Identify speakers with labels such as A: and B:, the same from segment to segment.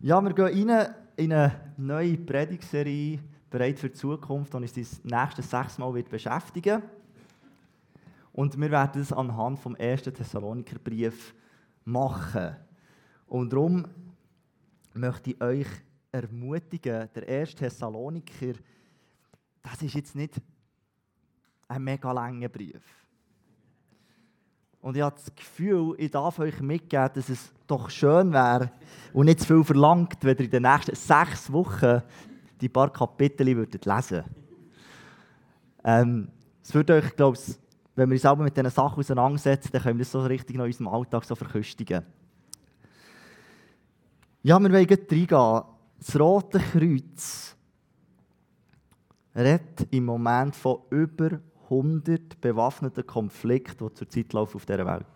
A: Ja, wir gehen rein in eine neue Predigserie, bereit für die Zukunft, die uns die nächsten sechs Mal wird beschäftigen Und wir werden das anhand vom ersten Thessalonikerbrief machen. Und darum möchte ich euch ermutigen, der erste Thessaloniker, das ist jetzt nicht ein mega langer Brief. Und ich habe das Gefühl, ich darf euch mitgeben, dass es doch schön wäre und nicht zu viel verlangt, wenn ihr in den nächsten sechs Wochen die paar Kapitel würdet lesen ähm, Es würde euch, glaube ich, wenn wir uns selber mit diesen Sachen auseinandersetzen, dann können wir das so richtig in unserem Alltag so verköstigen. Ja, wir wollen gleich reingehen. Das Rote Kreuz redet im Moment von über 100 bewaffneten Konflikten, die zurzeit laufen auf dieser Welt.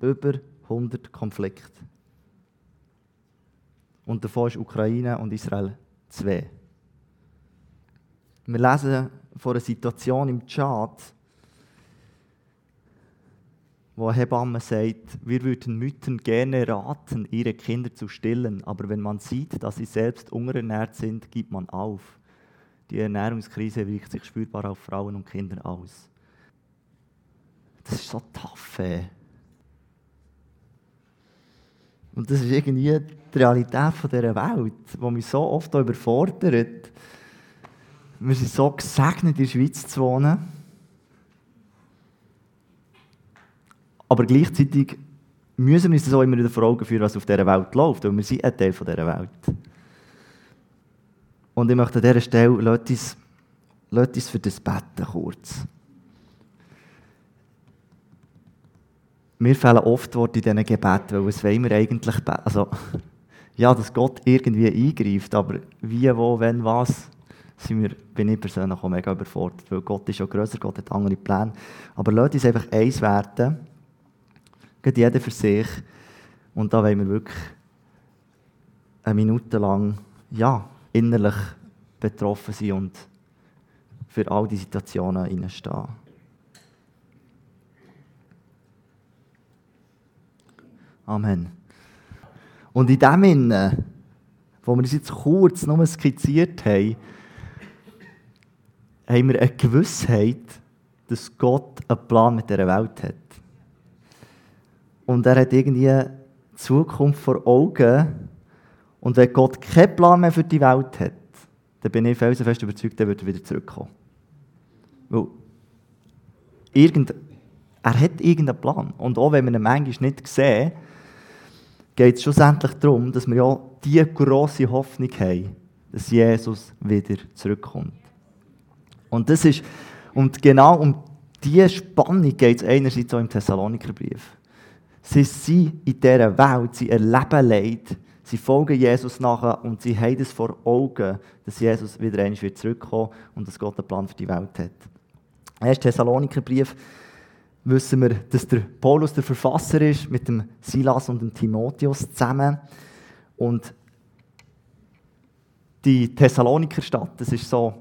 A: Über 100 Konflikte. Und davon ist Ukraine und Israel zwei. Wir lesen von einer Situation im Tschad, wo eine Hebamme sagt, wir würden Müttern gerne raten, ihre Kinder zu stillen, aber wenn man sieht, dass sie selbst unterernährt sind, gibt man auf. Die Ernährungskrise wirkt sich spürbar auf Frauen und Kinder aus. Das ist so tough. Ey. Und das ist irgendwie die Realität dieser Welt, die mich so oft überfordert. Wir sind so gesegnet, in der Schweiz zu wohnen. Aber gleichzeitig müssen wir uns das auch immer wieder vor Augen führen, was auf dieser Welt läuft, weil wir sind ein Teil dieser Welt. Und ich möchte an dieser Stelle, lasst uns, lasst uns für das beten kurz. Mir fehlen oft Worte in diesen Gebeten, weil was wollen wir eigentlich beten? Also, ja, dass Gott irgendwie eingreift, aber wie, wo, wenn, was, sind wir, bin ich persönlich auch mega überfordert, weil Gott ist ja grösser, Gott hat andere Pläne. Aber lasst uns einfach eins werden, geht jeder für sich, und da wollen wir wirklich eine Minute lang, ja, innerlich betroffen sind und für all die Situationen hineinstehen. Amen. Und in dem Sinne, wo wir uns jetzt kurz nur skizziert haben, haben wir eine Gewissheit, dass Gott einen Plan mit dieser Welt hat. Und er hat irgendwie die Zukunft vor Augen, und wenn Gott keinen Plan mehr für die Welt hat, dann bin ich felsenfest überzeugt, dann wird er wieder zurückkommen. Weil irgend, er hat irgendeinen Plan. Und auch wenn wir ihn manchmal nicht sehen, geht es schlussendlich darum, dass wir ja diese grosse Hoffnung haben, dass Jesus wieder zurückkommt. Und das ist, und genau um diese Spannung geht es einerseits auch im Thessalonikerbrief. Sie sind in dieser Welt, sie erleben Leid, Sie folgen Jesus nachher und sie haben es vor Augen, dass Jesus wieder zurückkommen und dass Gott einen Plan für die Welt hat. Im 1. Thessalonikerbrief wissen wir, dass der Paulus der Verfasser ist, mit dem Silas und dem Timotheus zusammen. Und die Thessaloniker Stadt, das ist so,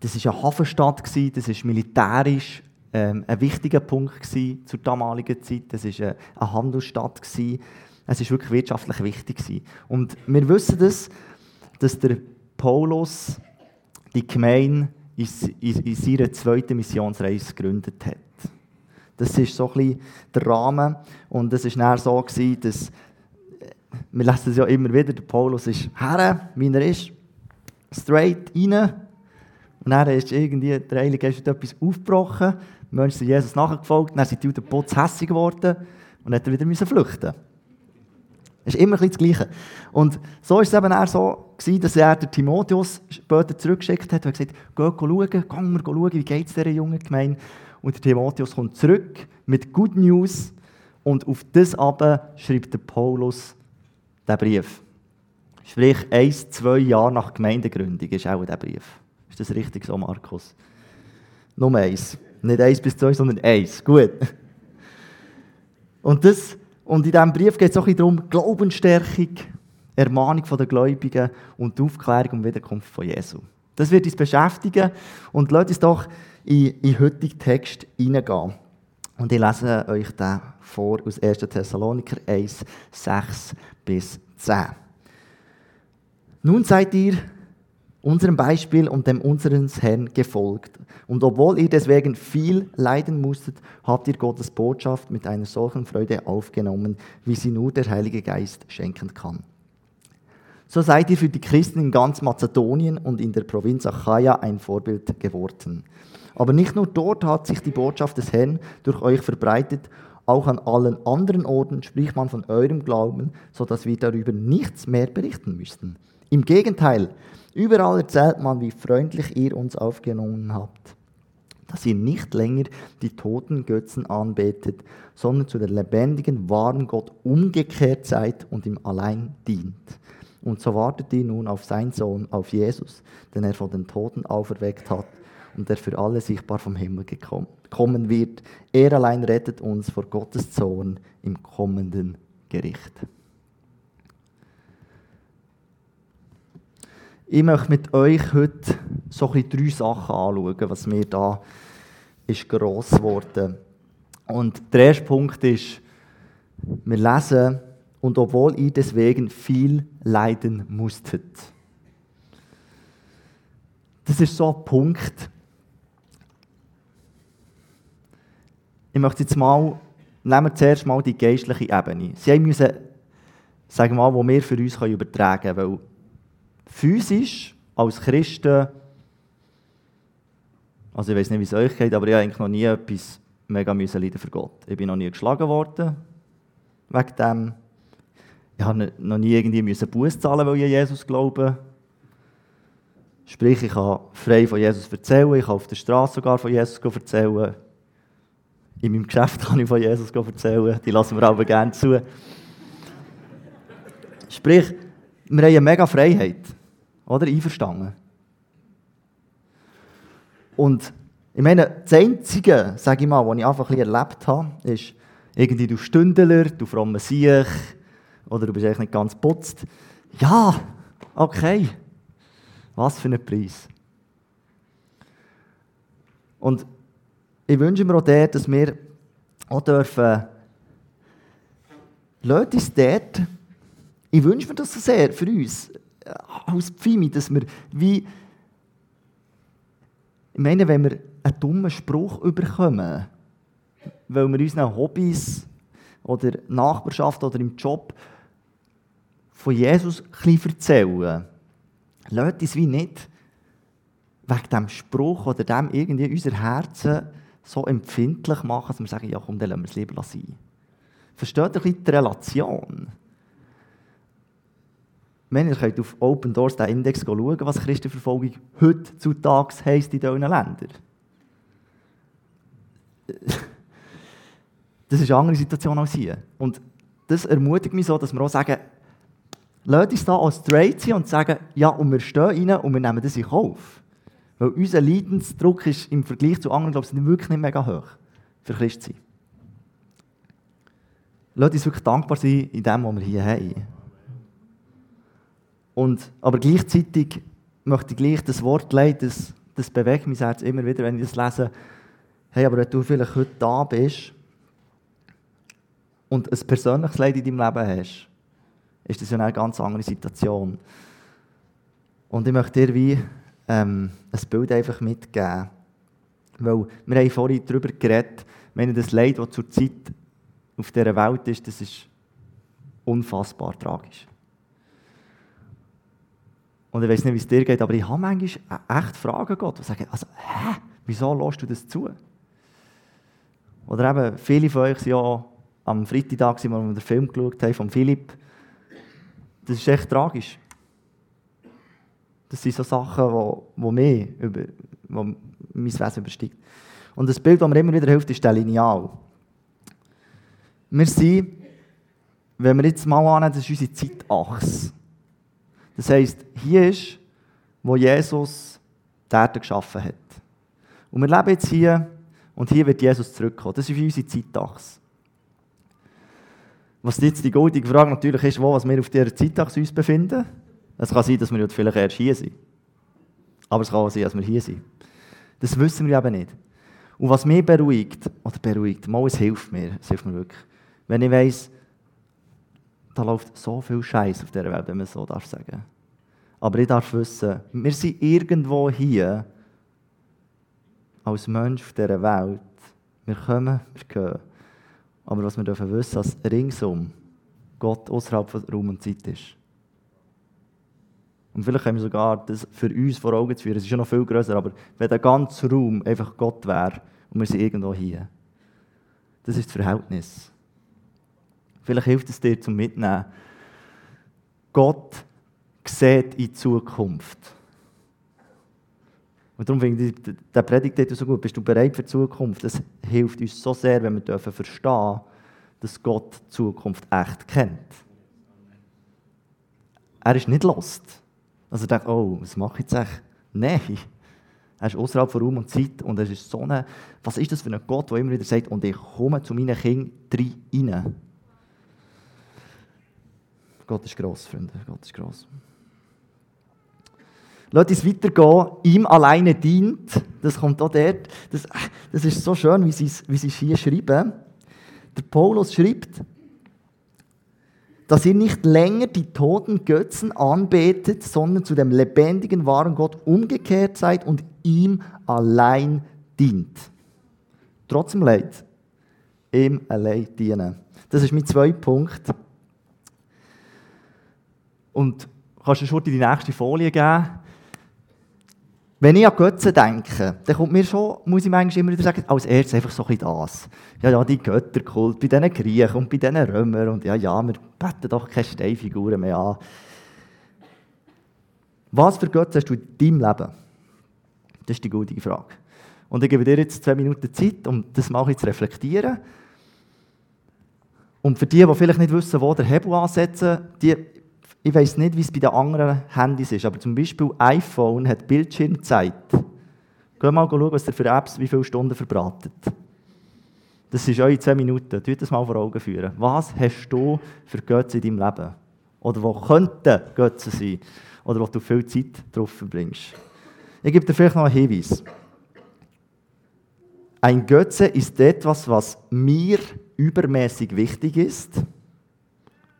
A: das ist eine Hafenstadt gewesen, das ist militärisch ähm, ein wichtiger Punkt gewesen zur damaligen Zeit. Das ist eine, eine Handelsstadt gewesen. Es ist wirklich wirtschaftlich wichtig gewesen. Und wir wissen das, dass der Paulus die Gemeinde in, in, in seiner zweiten Missionsreise gegründet hat. Das ist so ein bisschen der Rahmen. Und es war so, gewesen, dass, wir lesen es ja immer wieder, der Paulus ist her, wie er ist, straight rein. Und dann ist irgendwie der Heilige Geist etwas aufgebrochen. Die Menschen sind Jesus nachgefolgt, dann sind die Juden putz hässig geworden und dann hat er wieder flüchten es ist immer das Gleiche. Und so ist es eben auch so gewesen, dass er den Timotheus später zurückgeschickt hat und gesagt, geh schauen, geh mal schauen, wie geht es dieser jungen Gemeinde. Und der Timotheus kommt zurück mit Good News und auf das aber schreibt der Paulus den Brief. Sprich, ein, zwei Jahre nach Gemeindegründung ist auch der Brief. Ist das richtig so, Markus? Nur eins. Nicht eins bis zwei, sondern eins. Gut. Und das und in diesem Brief geht es auch darum, Glaubensstärkung, Ermahnung der Gläubigen und die Aufklärung und Wiederkunft von Jesu. Das wird uns beschäftigen und lasst uns doch in, den heutigen Text hineingehen. Und ich lese euch den vor aus 1. Thessaloniker 1, 6 bis 10. Nun seid ihr unserem Beispiel und dem unseres Herrn gefolgt. Und obwohl ihr deswegen viel leiden musstet, habt ihr Gottes Botschaft mit einer solchen Freude aufgenommen, wie sie nur der Heilige Geist schenken kann. So seid ihr für die Christen in ganz Mazedonien und in der Provinz Achaia ein Vorbild geworden. Aber nicht nur dort hat sich die Botschaft des Herrn durch euch verbreitet, auch an allen anderen Orten spricht man von eurem Glauben, so dass wir darüber nichts mehr berichten müssten. Im Gegenteil, Überall erzählt man, wie freundlich ihr uns aufgenommen habt, dass ihr nicht länger die toten Götzen anbetet, sondern zu der lebendigen, wahren Gott umgekehrt seid und ihm allein dient. Und so wartet ihr nun auf seinen Sohn, auf Jesus, den er von den Toten auferweckt hat und der für alle sichtbar vom Himmel kommen wird. Er allein rettet uns vor Gottes Zorn im kommenden Gericht. Ich möchte mit euch heute so ein drei Sachen anschauen, was mir da ist gross geworden. Und der erste Punkt ist, wir lesen, und obwohl ihr deswegen viel leiden musstet. Das ist so ein Punkt. Ich möchte jetzt mal, nehmen wir zuerst mal die geistliche Ebene. Sie müssen, sagen wir mal, wo wir für uns übertragen können, weil physisch als Christen, also ich weiß nicht, wie es euch geht, aber ich habe eigentlich noch nie etwas mega müssen leiden für Gott. Ich bin noch nie geschlagen worden wegen dem. Ich habe noch nie irgendwie müssen Buß zahlen, weil ich an Jesus glaube. Sprich, ich kann frei von Jesus erzählen, ich kann auf der Straße sogar von Jesus erzählen. In meinem Geschäft kann ich von Jesus erzählen, die lassen wir aber gerne zu. Sprich, wir haben eine mega Freiheit. Oder? Einverstanden. Und ich meine, das Einzige, sage ich mal, was ich einfach ein erlebt habe, ist, irgendwie du Stündler, du frommer Siech, oder du bist eigentlich nicht ganz putzt. Ja, okay. Was für ein Preis. Und ich wünsche mir auch der, dass wir auch dürfen, Leute uns dort, ich wünsche mir das so sehr für uns, als Pfimi, dass wir wie, ich meine, wenn wir einen dummen Spruch überkommen, weil wir unseren Hobbys oder Nachbarschaft oder im Job von Jesus ein erzählen, lasst uns wie nicht wegen diesem Spruch oder dem irgendwie unser Herzen so empfindlich machen, dass wir sagen, ja komm, dann lassen wir es lieber sein. Versteht ihr die Relation? Wenn ihr könnt auf Open Doors den Index schauen, was Christenverfolgung heutzutage heisst in diesen Ländern. Das ist eine andere Situation als hier. Und das ermutigt mich so, dass wir auch sagen, lasst uns da als straight sein und sagen, ja, und wir stehen rein und wir nehmen das in Kauf. Weil unser Leidensdruck ist im Vergleich zu anderen, glaube ich, wirklich nicht mega hoch für Christ sein. Lasst uns wirklich dankbar sein in dem, was wir hier haben. Und, aber gleichzeitig möchte ich gleich das Wort leiden, das, das bewegt mein Herz immer wieder, wenn ich das lese. Hey, aber wenn du vielleicht heute da bist und ein persönliches Leid in deinem Leben hast, ist das ja eine ganz andere Situation. Und ich möchte dir wie ähm, ein Bild einfach mitgeben. Weil wir haben vorhin darüber geredet, wenn das Leid, das zurzeit auf dieser Welt ist, das ist unfassbar tragisch. Und ich weiß nicht, wie es dir geht, aber ich habe manchmal echt Fragen Gott, die sagen, also, hä, wieso lässt du das zu? Oder eben, viele von euch waren ja am Freitag, als wir den Film geschaut haben, von Philipp. Das ist echt tragisch. Das sind so Sachen, die, die mich, über, die mein Wesen übersteigt. Und das Bild, das mir immer wieder hilft, ist der Lineal. Wir sind, wenn wir jetzt mal annehmen, das ist unsere Zeitachse. Das heisst, hier ist, wo Jesus die Erde geschaffen hat. Und wir leben jetzt hier und hier wird Jesus zurückkommen. Das ist unsere Zeitachse. Was jetzt die goldige Frage natürlich ist, wo was wir auf dieser Zeitachse uns befinden. Es kann sein, dass wir vielleicht erst hier sind. Aber es kann auch sein, dass wir hier sind. Das wissen wir eben nicht. Und was mich beruhigt, oder beruhigt, mal, es hilft mir, es hilft mir wirklich, Wenn ich weiss, da läuft so viel Scheiß auf dieser Welt, wenn man so darf sagen. Aber ich darf wissen, wir sind irgendwo hier als Mensch auf dieser Welt. Wir kommen, wir gehen. Aber was wir dürfen wissen, dass ringsum Gott außerhalb von Raum und Zeit ist. Und vielleicht können wir sogar das für uns vor Augen zu führen. Es ist ja noch viel größer, aber wenn der ganze Raum einfach Gott wäre und wir sind irgendwo hier, das ist das Verhältnis. Vielleicht hilft es dir zum Mitnehmen. Gott sieht in die Zukunft. Und darum finde ich der Predigt so gut. Bist du bereit für die Zukunft? Das hilft uns so sehr, wenn wir dürfen verstehen, dass Gott die Zukunft echt kennt. Er ist nicht lost. Also er denkt, oh, was mache ich jetzt echt? Nein. Er ist außerhalb von Raum und Zeit und es ist so eine, was ist das für ein Gott, der immer wieder sagt, und ich komme zu meinen Kindern rein. Gott ist gross, Freunde, Gott ist gross. Lass uns weitergehen. Ihm alleine dient. Das kommt auch dort. Das, das ist so schön, wie sie, wie sie es hier schreiben. Der Paulus schreibt, dass ihr nicht länger die toten Götzen anbetet, sondern zu dem lebendigen, wahren Gott umgekehrt seid und ihm allein dient. Trotzdem Leid. Ihm allein dienen. Das ist mein zweiter Punkt. Und kannst du schon die nächste Folie geben? Wenn ich an Götzen denke, dann kommt mir schon, muss ich manchmal immer wieder sagen, als erstes einfach so ein das. Ja, ja, die Götterkult bei diesen Griechen und bei diesen Römern und ja, ja, wir beten doch keine Steinfiguren mehr an. Was für Götzen hast du in deinem Leben? Das ist die gute Frage. Und ich gebe dir jetzt zwei Minuten Zeit, um das mal zu reflektieren. Und für die, die vielleicht nicht wissen, wo der Hebel ansetzen, die ich weiß nicht, wie es bei den anderen Handys ist, aber zum Beispiel iPhone hat Bildschirmzeit. Geh mal schauen, was ihr für Apps wie viele Stunden verbratet. Das ist eure 10 Minuten. Tut das mal vor Augen führen. Was hast du für Götze in deinem Leben? Oder wo könnten Götze sein? Oder wo du viel Zeit drauf verbringst? Ich gebe dir vielleicht noch einen Hinweis. Ein Götze ist etwas, was mir übermäßig wichtig ist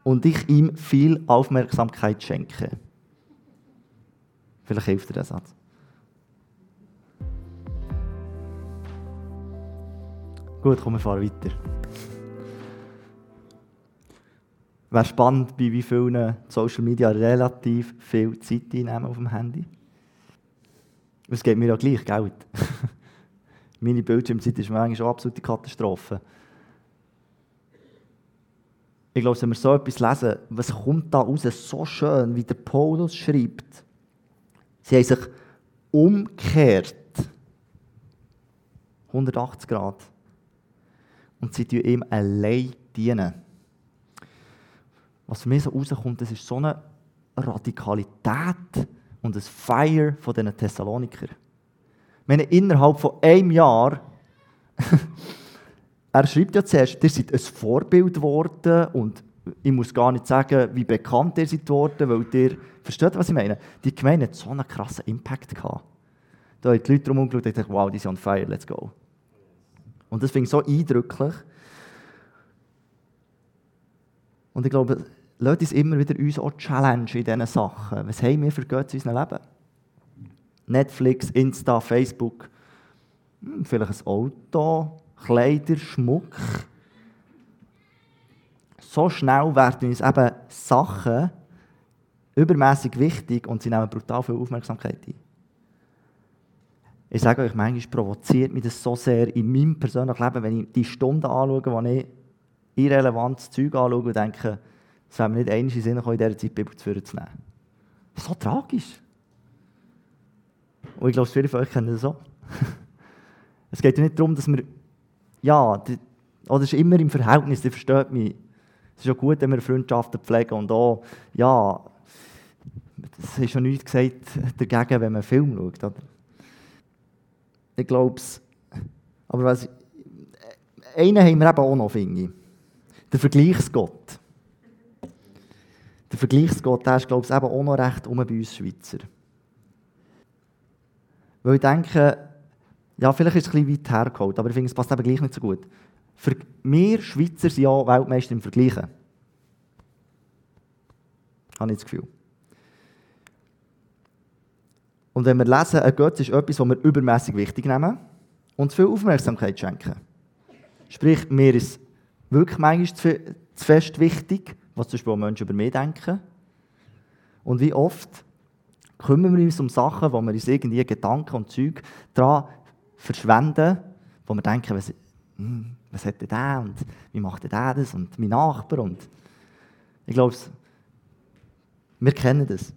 A: und ich ihm viel Aufmerksamkeit schenke. Vielleicht hilft dir der Satz. Gut, komm, wir fahren weiter. Wäre spannend, bei wie vielen Social Media relativ viel Zeit einnehmen auf dem Handy. Es geht mir ja gleich Geld. Meine Bildschirmzeit ist manchmal eine absolute Katastrophe. Ich glaube, wenn wir so etwas lesen, was kommt da raus, so schön, wie der Paulus schreibt. Sie haben sich umgekehrt. 180 Grad. Und sie dienen ihm allein dienen. Was für mich so rauskommt, das ist so eine Radikalität und ein Feier von diesen Thessaloniker. Ich innerhalb von einem Jahr er schreibt ja zuerst, ihr seid ein Vorbild geworden und ich muss gar nicht sagen, wie bekannt ihr seid worden, weil ihr, versteht was ich meine? Die Gemeinde hat so einen krassen Impact gehabt. Da haben die Leute drum umgeschaut und dachten, wow, die sind on fire, let's go. Und das finde ich so eindrücklich. Und ich glaube, Leute uns immer wieder uns auch challenge in diesen Sachen. Was haben wir für Götze in unserem Leben? Netflix, Insta, Facebook, hm, vielleicht ein Auto, Kleider, Schmuck. So schnell werden uns eben Sachen übermäßig wichtig und sie nehmen brutal viel Aufmerksamkeit ein. Ich sage euch, manchmal provoziert mich das so sehr in meinem persönlichen Leben, wenn ich die Stunden anschaue, wo ich irrelevantes Zeug anschaue und denke, es wäre mir nicht einmal in Sinn in dieser Zeit die Bibel zu nehmen. So tragisch. Und ich glaube, viele von euch kennen das so. es geht ja nicht darum, dass wir ja, die, oder ist immer im Verhältnis, ihr versteht mich. Es ist ja gut, wenn wir Freundschaften pflegen und auch, ja, es ist schon nichts gesagt dagegen, wenn man einen Film schaut. Oder? Ich glaube es. Aber was, einen haben wir eben auch noch, finde ich. Der Vergleichsgott. Der Vergleichsgott, der ist, glaube ich, eben auch noch recht um bei uns Schweizer. Weil ich denke, ja, vielleicht ist es ein bisschen weit hergeholt, aber ich finde, es passt eben gleich nicht so gut. Für wir Schweizer sind ja Weltmeister im Vergleichen. Habe ich das Gefühl. Und wenn wir lesen, ein Gott ist etwas, was wir übermäßig wichtig nehmen und viel Aufmerksamkeit schenken. Sprich, mir ist wirklich manchmal zu, zu fest wichtig, was zum Beispiel Menschen über mich denken. Und wie oft kümmern wir uns um Sachen, wo wir uns irgendwie Gedanken und Zeug daran verschwenden, wo wir denken, was, hm, was hat der und wie macht der das und mein Nachbar und ich glaube, wir kennen das.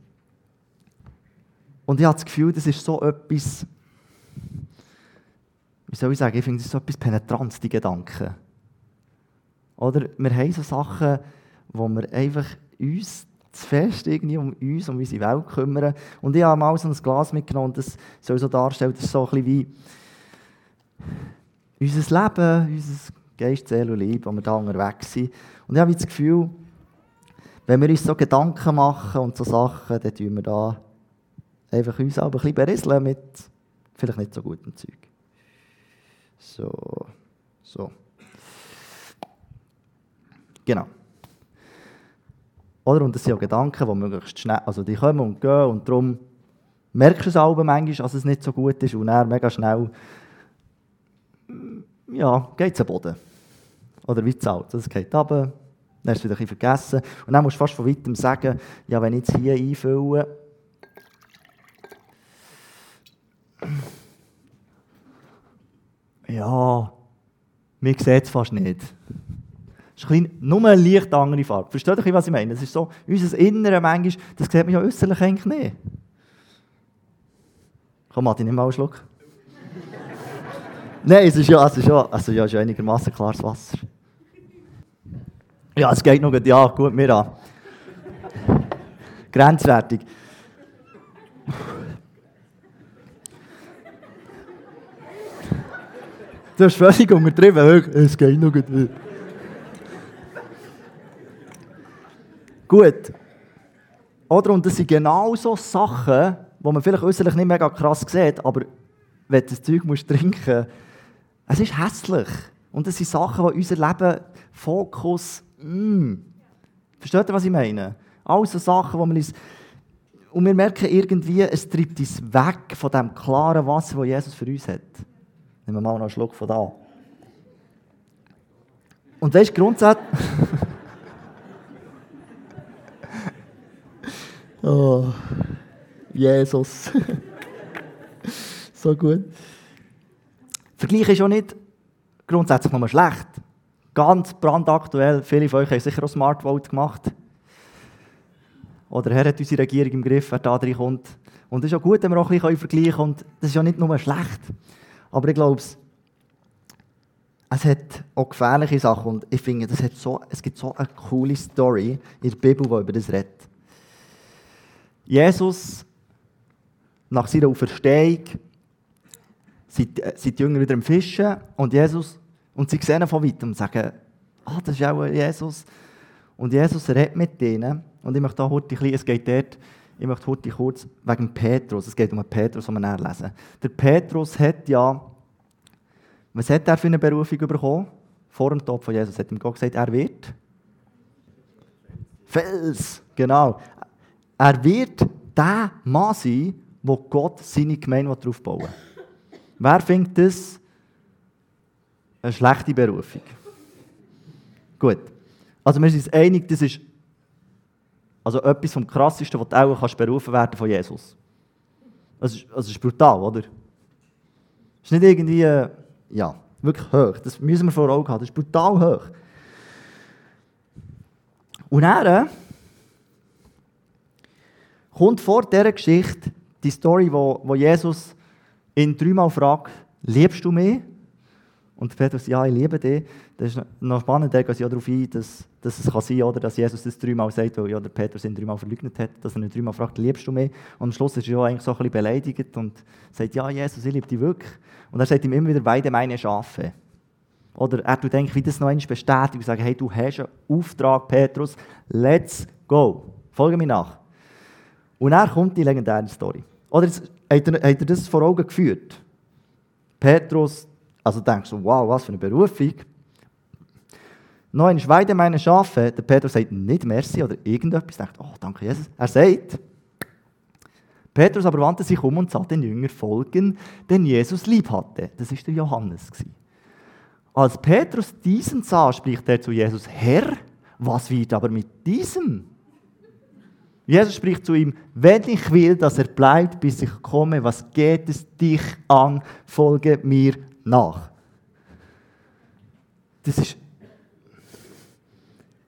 A: Und ich habe das Gefühl, das ist so etwas, wie soll ich sagen, ich finde, das so etwas Penetranz, die Gedanken. Oder wir haben so Sachen, wo wir einfach uns zu fest irgendwie um uns, um unsere Welt kümmern. Und ich habe mal so ein Glas mitgenommen das soll so darstellen, das ist so ein bisschen wie unser Leben, unser Geist, Seele und Liebe, wo wir da unterwegs sind. Und ich habe das Gefühl, wenn wir uns so Gedanken machen und so Sachen, dann tun wir da einfach uns auch ein bisschen berieseln mit vielleicht nicht so gutem Zeug. So, so. Genau. Oder? Und das sind ja Gedanken, die möglichst schnell, also die kommen und gehen und darum merkst du es auch manchmal, dass es nicht so gut ist und dann mega schnell ja, geht es am Boden. Oder wie zahlt es geht runter, dann hast du wieder ein vergessen und dann musst du fast von weitem sagen, ja, wenn ich jetzt hier einfülle, ja, mir sieht es fast nicht. Es ist ein nur eine leicht andere Farbe. Versteht ihr, was ich meine? Es ist so, unser Innere manchmal, das sieht man ja äußerlich eigentlich nicht. Komm, Martin, nimm mal einen Schluck. Nein, es ist ja, ist ja, also ja, es ist ja einigermaßen klares Wasser. Ja, es geht noch ja, gut, mir an. Grenzwertig. Du hast völlig untertrieben, es geht noch gut. Gut. Oder? Und das sind genau so Sachen, die man vielleicht äußerlich nicht mega krass sieht, aber wenn du das Zeug musst trinken es ist hässlich. Und das sind Sachen, die unser Leben Fokus. Mm. Versteht ihr, was ich meine? All so Sachen, die man uns. Und wir merken irgendwie, es treibt uns weg von dem klaren Wasser, das Jesus für uns hat. Nehmen wir mal noch einen Schluck von da. Und weißt du, grundsätzlich. Oh, Jesus. so gut. Vergleich ist auch nicht grundsätzlich nur schlecht. Ganz brandaktuell, viele von euch haben sicher auch Smart Vote gemacht. Oder Herr hat unsere Regierung im Griff, wer da drin kommt. Und es ist auch gut, wenn wir auch ein bisschen vergleichen können. Und das ist ja nicht nur schlecht. Aber ich glaube, es hat auch gefährliche Sachen. Und ich finde, das hat so, es gibt so eine coole Story in der Bibel, die über das redet. Jesus, nach seiner Auferstehung, sind, äh, sind die Jünger wieder im Fischen und Jesus, und sie sehen von weitem und sagen, ah, das ist auch Jesus. Und Jesus redet mit denen. Und ich möchte heute ein bisschen, es geht dort, ich möchte heute kurz wegen Petrus, es geht um Petrus, den wir nachlesen. Der Petrus hat ja, was hat er für eine Berufung bekommen? Vor dem Tod von Jesus hat ihm Gott gesagt, er wird Fels, genau. Er wird der Mann sein, wo Gott seine Gemeinde aufbauen will. Wer findet das eine schlechte Berufung? Gut. Also wir sind uns einig, das ist also etwas vom Krassesten, was du auch kannst berufen werden von Jesus. Das ist, das ist brutal, oder? Das ist nicht irgendwie, äh, ja, wirklich hoch. Das müssen wir vor Augen haben. Das ist brutal hoch. Und dann kommt vor dieser Geschichte die Story, wo, wo Jesus ihn dreimal fragt, liebst du mich? Und Petrus, ja, ich liebe dich. Das ist noch spannend, da geht ja darauf ein, dass, dass es kann sein kann, dass Jesus das dreimal sagt, weil ja, der Petrus ihn dreimal verleugnet hat, dass er ihn dreimal fragt, liebst du mich? Und am Schluss ist er ja eigentlich so ein bisschen beleidigt und sagt, ja, Jesus, ich liebe dich wirklich. Und er sagt ihm immer wieder, weide meine Schafe. Oder er tut eigentlich, wie das noch einmal bestätigt und sagt, hey, du hast einen Auftrag, Petrus, let's go. Folge mir nach. Und dann kommt die legendäre Story. Oder jetzt, hat, er, hat er das vor Augen geführt? Petrus, also denkst du, wow, was für eine Berufung. Noch ein weide meine Schafe. Der Petrus sagt nicht Merci oder irgendetwas. Denkt, oh, danke Jesus. Er sagt, Petrus aber wandte sich um und sah den Jünger folgen, den Jesus lieb hatte. Das ist der Johannes. Als Petrus diesen sah, spricht er zu Jesus, Herr, was wird aber mit diesem? Jesus spricht zu ihm, wenn ich will, dass er bleibt, bis ich komme, was geht es dich an, folge mir nach. Das ist,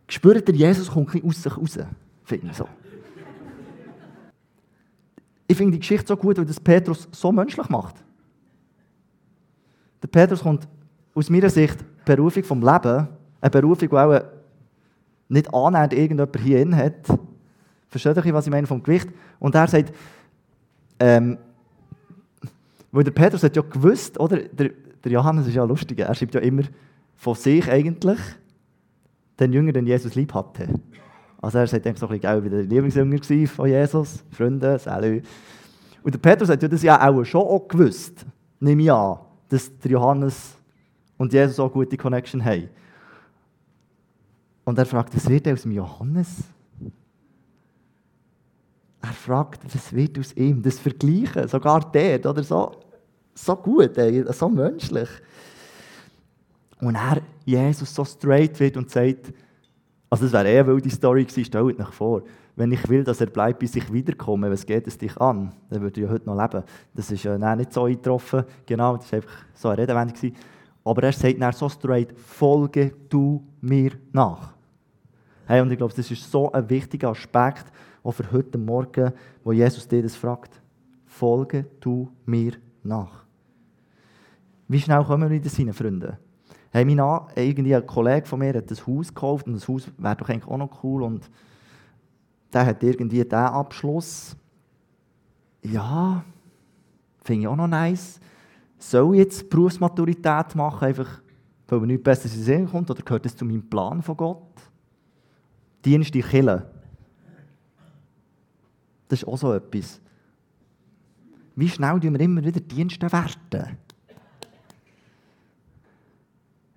A: spürt der Jesus kommt ein aus sich raus, finde ich so. Ich finde die Geschichte so gut, weil das Petrus so menschlich macht. Der Petrus kommt aus meiner Sicht Berufung vom Leben, eine Berufung, die auch nicht annähernd irgendjemand hier hat, Versteht ihr, was ich meine vom Gewicht? Und er sagt, ähm, weil der Petrus hat ja gewusst, oder? Der, der Johannes ist ja lustig, er schreibt ja immer von sich eigentlich, den Jünger, den Jesus lieb hatte. Also er sagt so ein bisschen, wie der Lieblingsjünger von Jesus, Freunde, Salü. Und der Petrus hat ja das ja auch schon auch gewusst, nehme ich an, dass der Johannes und Jesus auch gute Connection haben. Und er fragt, was wird aus dem Johannes? Er fragt, was wird aus ihm? Das Vergleichen, sogar der, oder so, so gut, ey, so menschlich. Und er, Jesus, so straight wird und sagt, also das wäre eh eine wilde Story gewesen, stellt euch vor, wenn ich will, dass er bleibt, bis ich wiederkomme, was geht es dich an? Dann würde ich ja heute noch leben. Das ist ja nicht so eingetroffen, genau, das war einfach so eine Redewendung. Aber er sagt dann so straight, folge du mir nach. Hey, und ich glaube, das ist so ein wichtiger Aspekt, auch für heute Morgen, wo Jesus dir das fragt. Folge du mir nach. Wie schnell kommen wir wieder seine Freunde? Hey, mein irgendwie ein Kollege von mir hat ein Haus gekauft und das Haus wäre doch eigentlich auch noch cool und der hat irgendwie diesen Abschluss. Ja, finde ich auch noch nice. Soll ich jetzt Berufsmaturität machen, einfach weil mir nichts Besseres in den Sinn kommt, oder gehört das zu meinem Plan von Gott? Dienst die Kille. Das ist auch so etwas. Wie schnell tun wir immer wieder Dienste werten?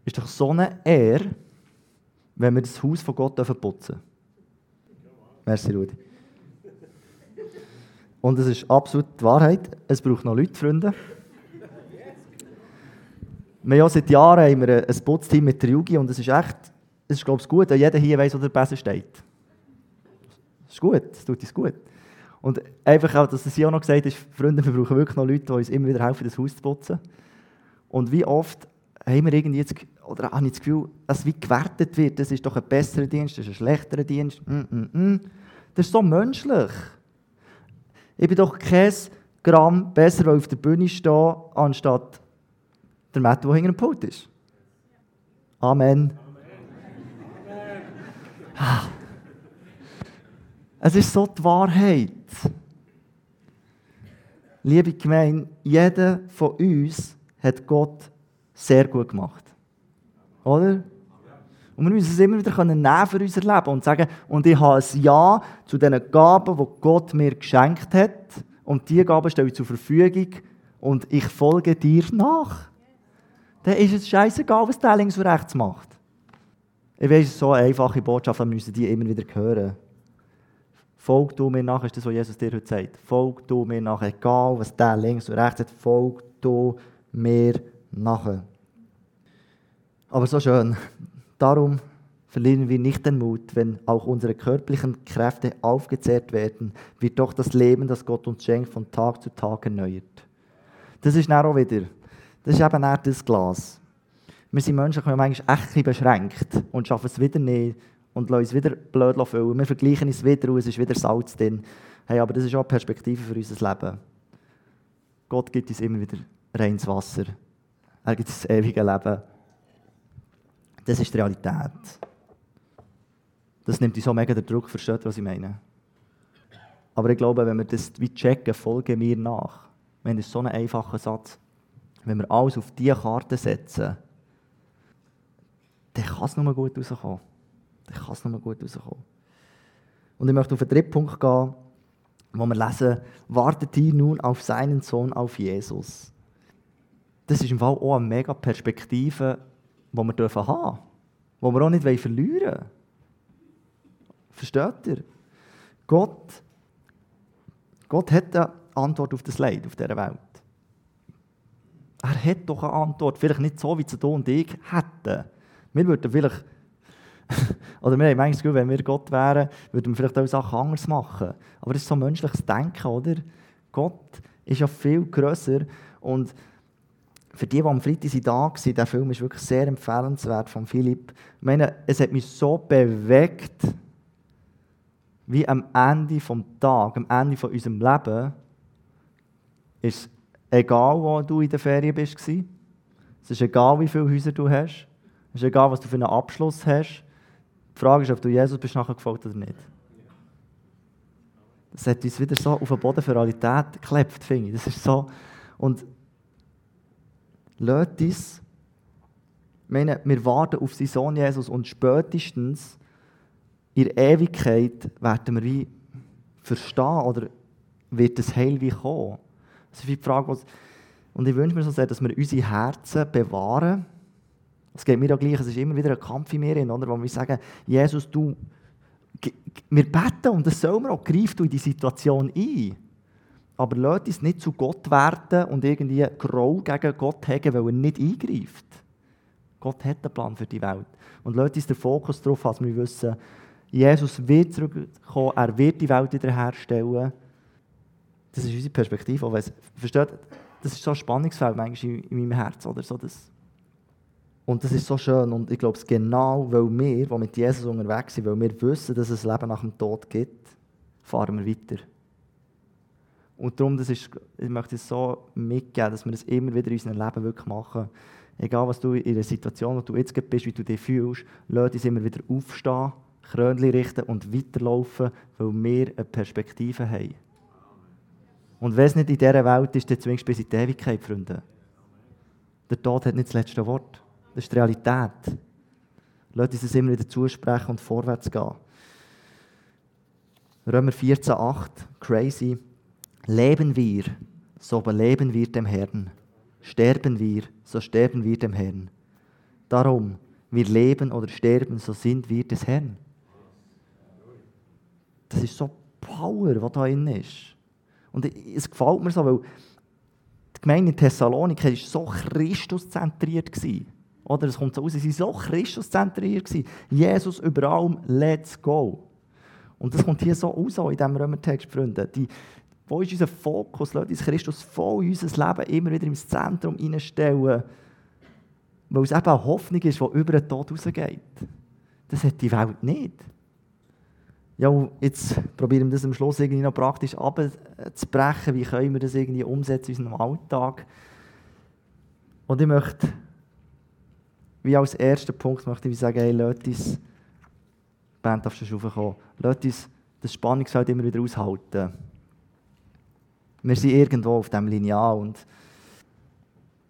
A: Ist doch so eine Ehre, wenn wir das Haus von Gott putzen dürfen. Merci, Rudi. Und es ist absolut die Wahrheit. Es braucht noch Leute, Freunde. Wir haben seit Jahren haben wir ein Putzteam mit der Yugi und es ist echt, es ist glaube ich gut, dass jeder hier weiß, wo der besser steht. Das ist gut, es tut uns gut. Und einfach auch, dass es hier auch noch gesagt ist, Freunde, wir brauchen wirklich noch Leute, die uns immer wieder helfen, das Haus zu putzen. Und wie oft haben wir irgendwie jetzt, oder habe ich das Gefühl, dass wie gewertet wird, das ist doch ein besserer Dienst, das ist ein schlechterer Dienst. Mm, mm, mm. Das ist so menschlich. Ich bin doch kein Gramm besser, weil ich auf der Bühne stehe, anstatt der Matt, der hinter dem Pult ist. Amen. Amen. Ah. Es ist so die Wahrheit. Liebe Gemeinde, jeder von uns hat Gott sehr gut gemacht. Oder? Und wir müssen es immer wieder nehmen für unser Leben und sagen, und ich habe ein Ja zu den Gaben, die Gott mir geschenkt hat. Und diese Gaben stelle ich zur Verfügung und ich folge dir nach. Dann ist es scheißegal, was der links und rechts macht. Ich weiß, es ist so eine einfache Botschaft, wir müssen die immer wieder hören. Folg du mir nach, ist das, was Jesus dir heute sagt. Folg du mir nach, egal was der links und rechts hat, folg du mir nach. Aber so schön. Darum verlieren wir nicht den Mut, wenn auch unsere körperlichen Kräfte aufgezehrt werden, wird doch das Leben, das Gott uns schenkt, von Tag zu Tag erneuert. Das ist dann auch wieder, das ist eben auch das Glas. Wir sind Menschen, die manchmal echt beschränkt und schaffen es wieder nicht, und lassen uns wieder blöd füllen. Wir vergleichen es wieder und es ist wieder Salz drin. Hey, aber das ist auch eine Perspektive für unser Leben. Gott gibt uns immer wieder reines Wasser. Er gibt uns das ewige Leben. Das ist die Realität. Das nimmt uns so mega den Druck, versteht was ich meine? Aber ich glaube, wenn wir das wie checken, folgen mir nach. Wenn das so ein einfacher Satz. Wenn wir alles auf diese Karte setzen, dann kann es nur gut rauskommen dann kann es nochmal gut rauskommen. Und ich möchte auf den dritten Punkt gehen, wo wir lesen, wartet ihr nun auf seinen Sohn, auf Jesus. Das ist im Fall auch eine mega Perspektive, die wir haben dürfen, die wir auch nicht verlieren wollen. Versteht ihr? Gott, Gott hat eine Antwort auf das Leid auf dieser Welt. Er hat doch eine Antwort. Vielleicht nicht so, wie sie du und ich hätten. Wir würden vielleicht, oder wir haben manchmal das Gefühl, wenn wir Gott wären, würden wir vielleicht auch Sachen anders machen. Aber das ist so menschliches Denken, oder? Gott ist ja viel grösser und für die, die am Freitag da waren, der Film ist wirklich sehr empfehlenswert von Philipp. Ich meine, es hat mich so bewegt, wie am Ende des Tages, am Ende von unserem Leben, ist egal, wo du in der Ferien bist. Es ist egal, wie viele Häuser du hast. Es ist egal, was du für einen Abschluss hast. Die Frage ist, ob du Jesus bist nachher gefolgt oder nicht. Das hat uns wieder so auf den Boden für Realität geklebt, finde ich. Das ist so. Und lasst uns, meine, wir warten auf seinen Sohn Jesus und spätestens in der Ewigkeit werden wir wie verstehen oder wird das Heil wie kommen. Das ist die Frage, was, und ich wünsche mir so sehr, dass wir unsere Herzen bewahren. Es geht mir auch gleich, es ist immer wieder ein Kampf in mir, oder, wo wir sagen, Jesus, du, wir beten und das sollen wir auch, greif du in die Situation ein. Aber lasst uns nicht zu Gott werden und irgendwie Groll gegen Gott haben, weil er nicht eingreift. Gott hat einen Plan für die Welt. Und lasst uns den Fokus darauf, dass wir wissen, Jesus wird zurückkommen, er wird die Welt wiederherstellen. Das ist unsere Perspektive. Aber versteht, das ist so ein Spannungsfeld manchmal in, meinem Herz. Oder so das. Und das ist so schön. Und ich glaube, genau, weil wir, die mit Jesus unterwegs sind, weil wir wissen, dass es ein Leben nach dem Tod gibt, fahren wir weiter. Und darum, das ist, ich möchte es so mitgeben, dass wir das immer wieder in unserem Leben wirklich machen. Egal, was du in der Situation, wo du jetzt bist, wie du dich fühlst, lass uns immer wieder aufstehen Krönchen richten und weiterlaufen, weil wir eine Perspektive haben. Und wenn es nicht in dieser Welt ist, dann zwingst du bis in die Ewigkeit, Freunde. Der Tod hat nicht das letzte Wort. Das ist die Realität. Lass uns das immer wieder zusprechen und vorwärts gehen. Römer 14,8, crazy. Leben wir, so beleben wir dem Herrn. Sterben wir, so sterben wir dem Herrn. Darum, wir leben oder sterben, so sind wir des Herrn. Das ist so Power, was da drin ist. Und es gefällt mir so, weil die Gemeinde in Thessaloniki war so Christuszentriert. Oder es kommt so raus, sie waren so Christuszentriert. Jesus über allem, let's go. Und das kommt hier so raus in diesem Römertext, Freunde. Die, wo ist unser Fokus? Lass uns Christus voll unser Leben immer wieder ins Zentrum hineinstellen, weil es eben eine Hoffnung ist, die über den Tod rausgeht. Das hat die Welt nicht. Ja, jetzt probieren wir das am Schluss irgendwie noch praktisch abzubrechen. Wie können wir das irgendwie umsetzen in unserem Alltag? Und ich möchte, wie als ersten Punkt, möchte ich sagen, hey, lasst uns, Band darfst du raufkommen, lasst uns das Spannungsfeld immer wieder aushalten. Wir sind irgendwo auf diesem Lineal und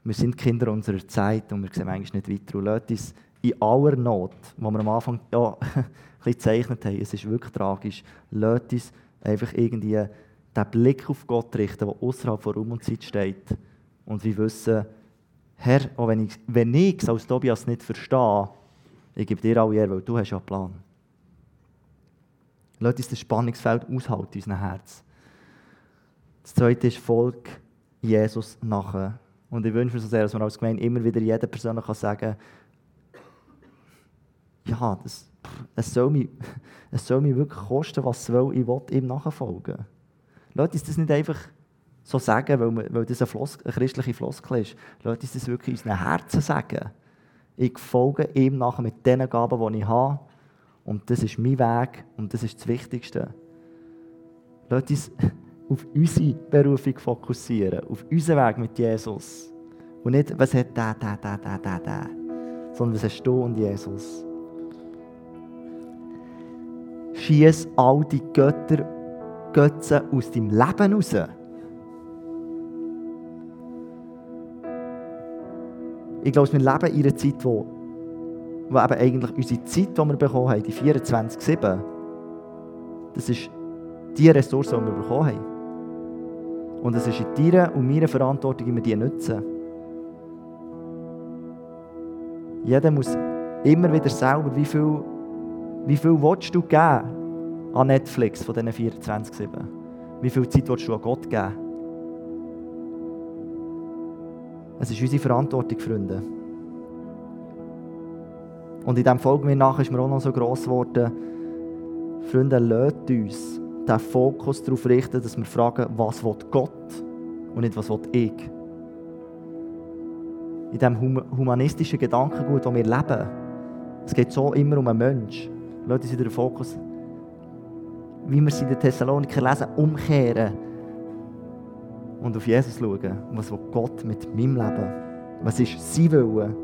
A: wir sind Kinder unserer Zeit und wir sehen eigentlich nicht weiter. Und lasst uns in aller Not, wo wir am Anfang ja, ein bisschen gezeichnet haben, es ist wirklich tragisch, lasst uns einfach irgendwie den Blick auf Gott richten, der außerhalb von Raum und Zeit steht. Und wir wissen, Herr, auch wenn ich, wenn ich es als Tobias nicht verstehe, ich gebe dir alle Ehre, weil du hast ja einen Plan. Lasst uns das Spannungsfeld aushalten in unserem Herz. Das zweite ist Volk Jesus nachher. Und ich wünsche mir so sehr, dass man als Gemeinde immer wieder jeder Person sagen kann, ja, das, es, soll mich, es soll mich wirklich kosten, was es will, ich will ihm nachfolgen. Lass uns das nicht einfach so sagen, weil, weil das eine, Floss, eine christliche Floskel ist. Lass uns das wirklich in unseren Herzen sagen. Ich folge ihm nachher mit den Gaben, die ich habe. Und das ist mein Weg und das ist das Wichtigste. Lass uns auf unsere Berufung fokussieren, auf unseren Weg mit Jesus. Und nicht, was hat der, der, der, der, der, der, sondern was hast du und Jesus schieß all die Götter, Götzen aus deinem Leben raus. Ich glaube, wir leben in einer Zeit, wo, wo eben eigentlich unsere Zeit, die wir bekommen haben, die 24-7, das ist die Ressource, die wir bekommen haben. Und es ist in deiner und meiner Verantwortung, wie wir die nutzen. Jeder muss immer wieder selber, wie viel, wie viel willst du geben an Netflix von diesen 24-7? Wie viel Zeit willst du an Gott geben? Es ist unsere Verantwortung, Freunde. Und in diesem Folge mir nach ist mir auch noch so gross geworden, Freunde, lasst uns den Fokus darauf richten, dass wir fragen, was will Gott und nicht, was will ich. In diesem humanistischen Gedankengut, das wir leben, es geht so immer um einen Menschen. Lasst uns den Fokus, wie wir es in den Thessaloniker lesen, umkehren und auf Jesus schauen. Was Gott mit meinem Leben? Was ist sein Wille?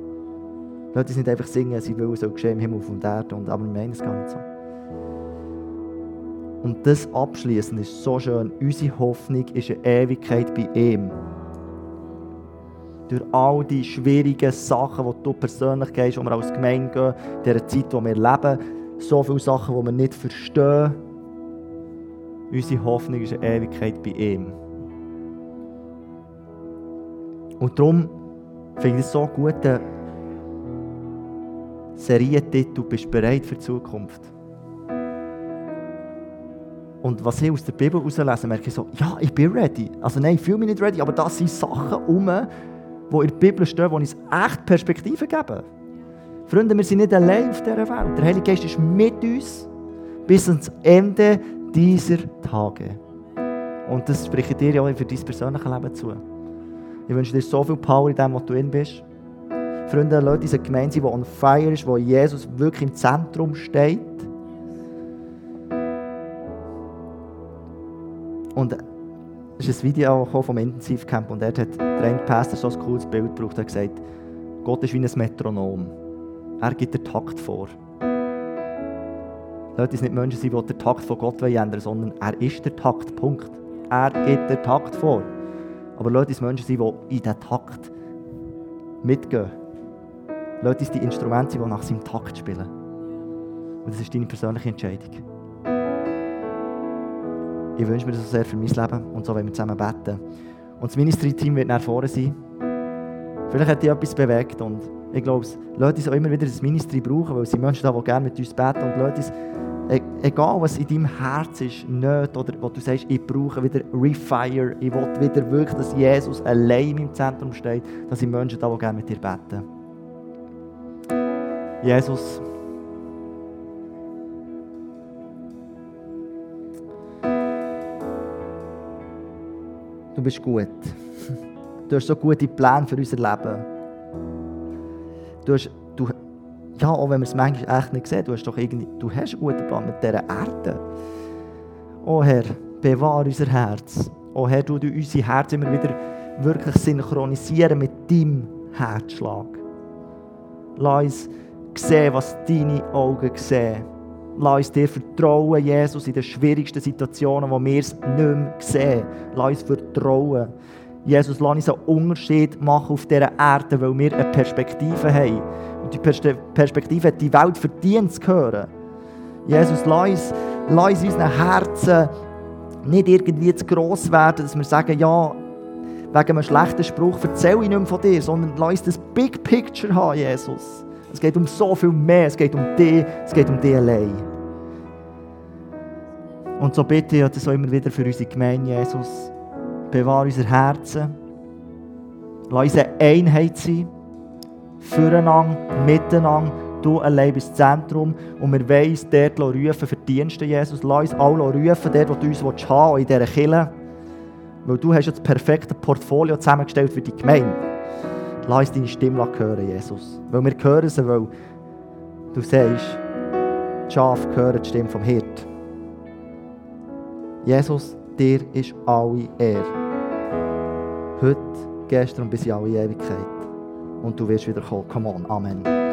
A: Lasst uns nicht einfach singen, sein Wille soll geschehen im Himmel auf und Erde, und, aber wir meinen es gar nicht so. Und das abschließend ist so schön. Unsere Hoffnung ist eine Ewigkeit bei ihm. Durch all die schwierigen Sachen, die du persönlich gehst, die wir als Gemeinde gehen, in dieser Zeit, in der wir leben, so viele Sachen, die wir nicht verstehen. Unsere Hoffnung ist eine Ewigkeit bei ihm. Und darum finde ich es so gut, der Serientitel «Bist bereit für die Zukunft?» Und was ich aus der Bibel herauslese, merke ich so, ja, ich bin ready. Also nein, ich fühle mich nicht ready, aber das sind Sachen um, die in der Bibel stehen, die uns echt Perspektive geben. Freunde, wir sind nicht allein auf dieser Welt. Der Heilige Geist ist mit uns bis ans Ende dieser Tage. Und das spreche ich dir ja auch für dein persönliches Leben zu. Ich wünsche dir so viel Power in dem, was du in bist. Freunde, Leute, diese Gemeinde, die on fire ist, wo Jesus wirklich im Zentrum steht. Und es ist ein Video vom Intensivcamp und dort hat der Pastor so ein cooles Bild gebraucht. Er hat gesagt, Gott ist wie ein Metronom. Er gibt den Takt vor. Leute, es nicht Menschen sind, die den Takt von Gott ändern sondern er ist der Takt, Punkt. Er gibt den Takt vor. Aber Leute, es Menschen sind, die in diesen Takt mitgehen. Leute, es die Instrumente, die nach seinem Takt spielen. Und das ist deine persönliche Entscheidung. Ich wünsche mir das so sehr für mein Leben und so wollen wir zusammen beten. Und das Ministry-Team wird nach vorne sein. Vielleicht hat dich etwas bewegt und ich glaube, Leute sollen immer wieder das Ministry brauchen, weil sie Menschen da, die gerne mit uns beten und Leute, e-, egal was in deinem Herz ist, nicht, oder wo du sagst, ich brauche wieder Refire, ich will wieder wirklich, dass Jesus allein im Zentrum steht, dass sind Menschen da, gerne mit dir beten. Jesus, du bist gut. Du hast so gute Pläne für unser Leben. Du hast, ja, auch wenn wir es manchmal echt nicht sehen, du hast doch irgendwie, du hast einen guten Plan mit dieser Erde. Oh Herr, bewahre unser Herz. Oh Herr, du unser Herz immer wieder wirklich synchronisieren mit deinem Herzschlag. Lass uns sehen, was deine Augen sehen. Lass uns dir vertrauen, Jesus, in den schwierigsten Situationen, wo wir es nicht mehr sehen. Lass uns vertrauen. Jesus, lass uns einen Unterschied machen auf dieser Erde, weil wir eine Perspektive haben. Und die Perspektive hat die Welt verdient zu hören. Jesus, lass uns, lass uns unseren Herzen nicht irgendwie zu gross werden, dass wir sagen, ja, wegen einem schlechten Spruch erzähle ich nicht mehr von dir, sondern lass uns das Big Picture haben, Jesus. Es geht um so viel mehr. Es geht um dich, es geht um dich allein. Und so bitte ich das auch immer wieder für unsere Gemeinde, Jesus. Bewahre unser Herzen. Lass uns eine Einheit sein. Füreinander, miteinander. Du allein bist das Zentrum. Und wir wollen uns dort rufen für die Dienste, Jesus. Lass uns alle rufen, dort, wo du uns haben willst, in dieser Kirche. Weil du hast das perfekte Portfolio zusammengestellt für die Gemeinde. Lass uns deine Stimme hören, Jesus. Weil wir hören sie, weil du sagst, die Schafe hören die Stimme vom Hirt. Jesus, dir ist alle Ehre. Heute, gestern und bis in alle Ewigkeit. Und du wirst wieder kommen. Come on. Amen.